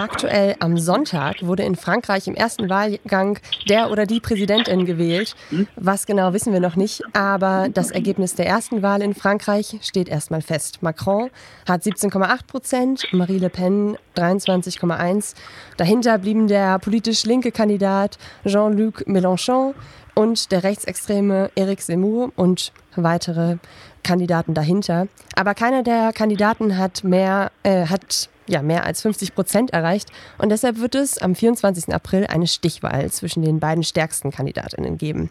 aktuell am Sonntag wurde in Frankreich im ersten Wahlgang der oder die Präsidentin gewählt. Was genau wissen wir noch nicht, aber das Ergebnis der ersten Wahl in Frankreich steht erstmal fest. Macron hat 17,8 Prozent, Marie Le Pen 23,1. Dahinter blieben der politisch linke Kandidat Jean-Luc Mélenchon und der rechtsextreme Eric Zemmour und weitere Kandidaten dahinter. Aber keiner der Kandidaten hat mehr, äh, hat ja, mehr als 50 Prozent erreicht. Und deshalb wird es am 24. April eine Stichwahl zwischen den beiden stärksten Kandidatinnen geben.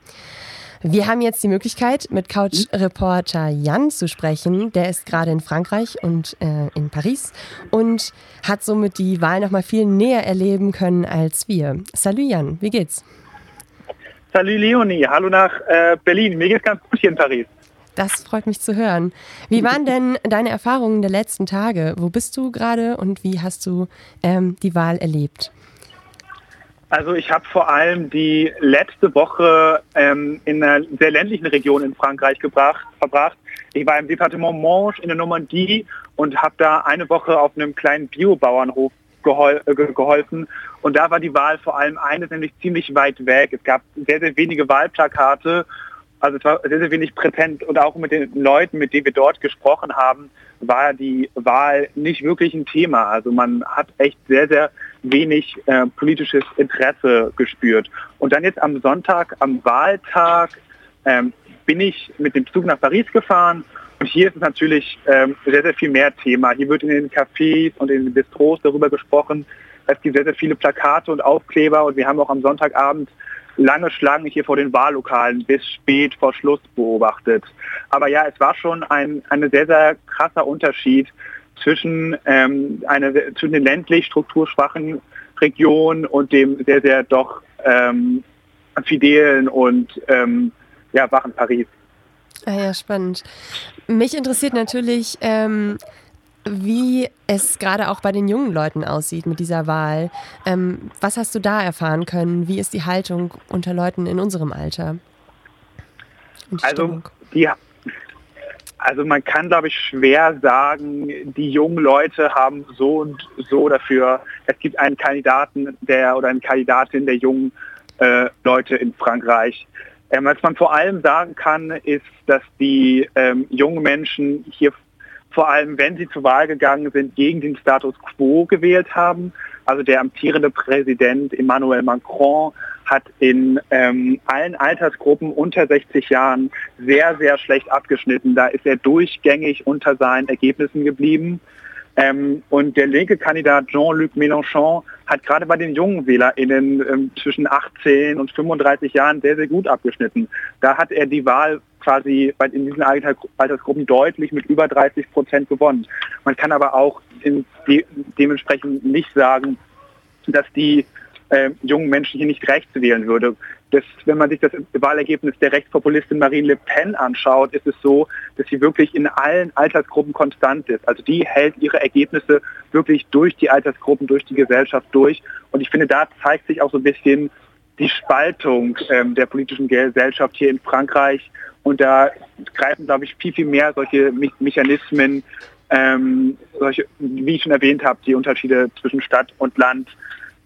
Wir haben jetzt die Möglichkeit, mit Couch-Reporter Jan zu sprechen. Der ist gerade in Frankreich und äh, in Paris und hat somit die Wahl noch mal viel näher erleben können als wir. Salut Jan, wie geht's? Salut Leonie, hallo nach äh, Berlin. Mir geht's ganz gut hier in Paris. Das freut mich zu hören. Wie waren denn deine Erfahrungen der letzten Tage? Wo bist du gerade und wie hast du ähm, die Wahl erlebt? Also ich habe vor allem die letzte Woche ähm, in einer sehr ländlichen Region in Frankreich gebracht, verbracht. Ich war im Departement Manche in der Normandie und habe da eine Woche auf einem kleinen Biobauernhof gehol äh, geholfen. Und da war die Wahl vor allem eines, nämlich ziemlich weit weg. Es gab sehr, sehr wenige Wahlplakate. Also es war sehr, sehr wenig präsent und auch mit den Leuten, mit denen wir dort gesprochen haben, war die Wahl nicht wirklich ein Thema. Also man hat echt sehr, sehr wenig äh, politisches Interesse gespürt. Und dann jetzt am Sonntag, am Wahltag, ähm, bin ich mit dem Zug nach Paris gefahren und hier ist es natürlich ähm, sehr, sehr viel mehr Thema. Hier wird in den Cafés und in den Bistros darüber gesprochen. Es gibt sehr, sehr viele Plakate und Aufkleber und wir haben auch am Sonntagabend lange Schlangen hier vor den Wahllokalen bis spät vor Schluss beobachtet. Aber ja, es war schon ein, ein sehr, sehr krasser Unterschied zwischen, ähm, eine, zwischen den ländlich strukturschwachen Regionen und dem sehr, sehr doch ähm, fidelen und ähm, ja, wachen Paris. Ah ja, spannend. Mich interessiert natürlich, ähm, wie es gerade auch bei den jungen Leuten aussieht mit dieser Wahl. Ähm, was hast du da erfahren können? Wie ist die Haltung unter Leuten in unserem Alter? Die also, die, also man kann, glaube ich, schwer sagen, die jungen Leute haben so und so dafür. Es gibt einen Kandidaten der oder eine Kandidatin der jungen äh, Leute in Frankreich. Ähm, was man vor allem sagen kann, ist, dass die ähm, jungen Menschen hier vor allem, wenn sie zur Wahl gegangen sind, gegen den Status quo gewählt haben. Also der amtierende Präsident Emmanuel Macron hat in ähm, allen Altersgruppen unter 60 Jahren sehr, sehr schlecht abgeschnitten. Da ist er durchgängig unter seinen Ergebnissen geblieben. Ähm, und der linke Kandidat Jean-Luc Mélenchon hat gerade bei den jungen WählerInnen ähm, zwischen 18 und 35 Jahren sehr, sehr gut abgeschnitten. Da hat er die Wahl quasi in diesen Altersgruppen deutlich mit über 30 Prozent gewonnen. Man kann aber auch de dementsprechend nicht sagen, dass die äh, jungen Menschen hier nicht rechts wählen würde. Das, wenn man sich das Wahlergebnis der Rechtspopulistin Marine Le Pen anschaut, ist es so, dass sie wirklich in allen Altersgruppen konstant ist. Also die hält ihre Ergebnisse wirklich durch die Altersgruppen, durch die Gesellschaft durch. Und ich finde, da zeigt sich auch so ein bisschen die Spaltung ähm, der politischen Gesellschaft hier in Frankreich. Und da greifen, glaube ich, viel, viel mehr solche Me Mechanismen, ähm, solche, wie ich schon erwähnt habe, die Unterschiede zwischen Stadt und Land,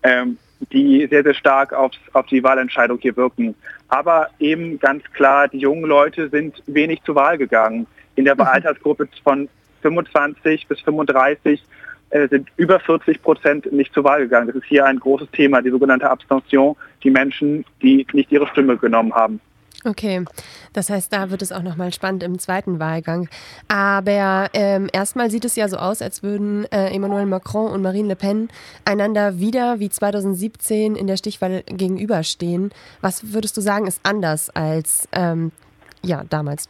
ähm, die sehr, sehr stark aufs, auf die Wahlentscheidung hier wirken. Aber eben ganz klar, die jungen Leute sind wenig zur Wahl gegangen. In der mhm. Altersgruppe von 25 bis 35 äh, sind über 40 Prozent nicht zur Wahl gegangen. Das ist hier ein großes Thema, die sogenannte Abstention, die Menschen, die nicht ihre Stimme genommen haben. Okay, das heißt, da wird es auch nochmal spannend im zweiten Wahlgang. Aber ähm, erstmal sieht es ja so aus, als würden äh, Emmanuel Macron und Marine Le Pen einander wieder wie 2017 in der Stichwahl gegenüberstehen. Was würdest du sagen, ist anders als ähm, ja, damals?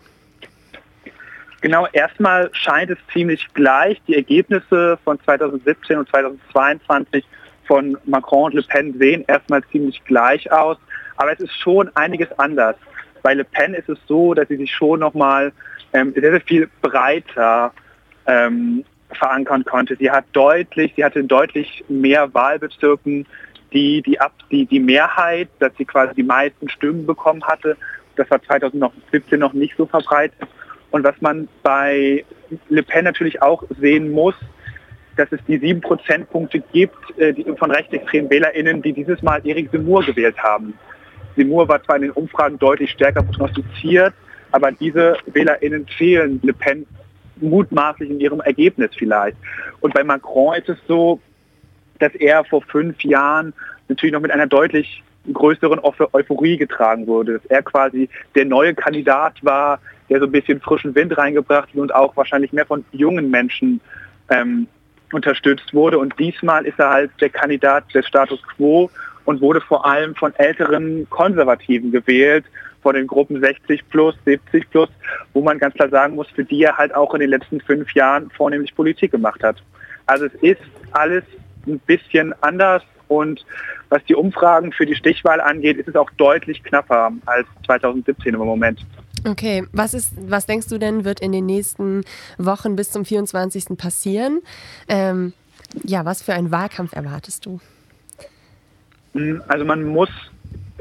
Genau, erstmal scheint es ziemlich gleich. Die Ergebnisse von 2017 und 2022 von Macron und Le Pen sehen erstmal ziemlich gleich aus. Aber es ist schon einiges anders. Bei Le Pen ist es so, dass sie sich schon nochmal ähm, sehr, sehr viel breiter ähm, verankern konnte. Sie hat deutlich, sie hatte deutlich mehr Wahlbezirken, die die, Ab die, die Mehrheit, dass sie quasi die meisten Stimmen bekommen hatte. Das war 2017 noch nicht so verbreitet. Und was man bei Le Pen natürlich auch sehen muss, dass es die sieben Prozentpunkte gibt äh, die, von rechtsextremen WählerInnen, die dieses Mal Erik Semur gewählt haben. Semur war zwar in den Umfragen deutlich stärker prognostiziert, aber diese WählerInnen fehlen Le Pen mutmaßlich in ihrem Ergebnis vielleicht. Und bei Macron ist es so, dass er vor fünf Jahren natürlich noch mit einer deutlich größeren Euphorie getragen wurde. Dass er quasi der neue Kandidat war, der so ein bisschen frischen Wind reingebracht hat und auch wahrscheinlich mehr von jungen Menschen ähm, unterstützt wurde. Und diesmal ist er halt der Kandidat des Status quo und wurde vor allem von älteren Konservativen gewählt, von den Gruppen 60 plus, 70 plus, wo man ganz klar sagen muss, für die er halt auch in den letzten fünf Jahren vornehmlich Politik gemacht hat. Also es ist alles ein bisschen anders und was die Umfragen für die Stichwahl angeht, ist es auch deutlich knapper als 2017 im Moment. Okay, was ist, was denkst du denn, wird in den nächsten Wochen bis zum 24. passieren? Ähm, ja, was für einen Wahlkampf erwartest du? Hm, also man muss,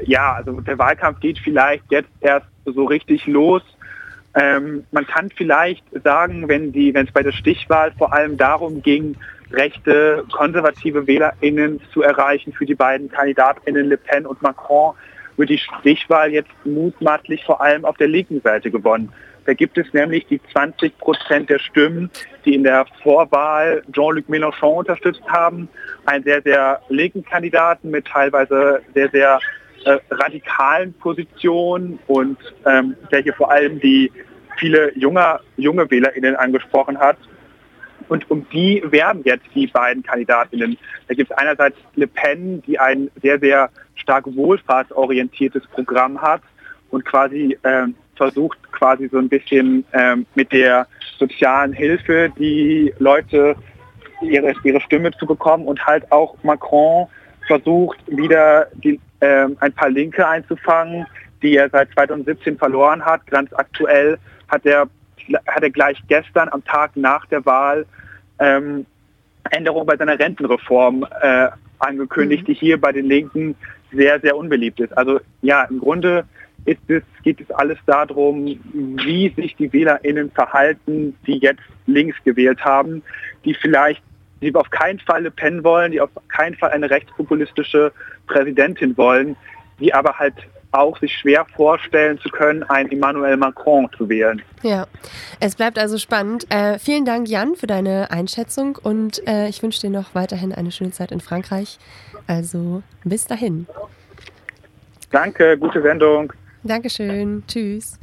ja, also der Wahlkampf geht vielleicht jetzt erst so richtig los. Ähm, man kann vielleicht sagen, wenn die, wenn es bei der Stichwahl vor allem darum ging, rechte, konservative WählerInnen zu erreichen für die beiden KandidatInnen Le Pen und Macron, wird die Stichwahl jetzt mutmaßlich vor allem auf der linken Seite gewonnen. Da gibt es nämlich die 20 Prozent der Stimmen, die in der Vorwahl Jean-Luc Mélenchon unterstützt haben. Einen sehr, sehr linken Kandidaten mit teilweise sehr, sehr äh, radikalen Positionen und ähm, der hier vor allem die viele junge, junge WählerInnen angesprochen hat. Und um die werben jetzt die beiden Kandidatinnen. Da gibt es einerseits Le Pen, die ein sehr, sehr stark wohlfahrtsorientiertes Programm hat und quasi äh, versucht quasi so ein bisschen äh, mit der sozialen Hilfe die Leute ihre, ihre Stimme zu bekommen und halt auch Macron versucht wieder die, äh, ein paar Linke einzufangen, die er seit 2017 verloren hat. Ganz aktuell hat er hat er gleich gestern am Tag nach der Wahl ähm, Änderungen bei seiner Rentenreform äh, angekündigt, mhm. die hier bei den Linken sehr, sehr unbeliebt ist. Also ja, im Grunde ist es, geht es alles darum, wie sich die WählerInnen verhalten, die jetzt links gewählt haben, die vielleicht, die auf keinen Fall Le Pen wollen, die auf keinen Fall eine rechtspopulistische Präsidentin wollen, die aber halt auch sich schwer vorstellen zu können, einen Emmanuel Macron zu wählen. Ja, es bleibt also spannend. Äh, vielen Dank, Jan, für deine Einschätzung und äh, ich wünsche dir noch weiterhin eine schöne Zeit in Frankreich. Also bis dahin. Danke, gute Sendung. Dankeschön. Tschüss.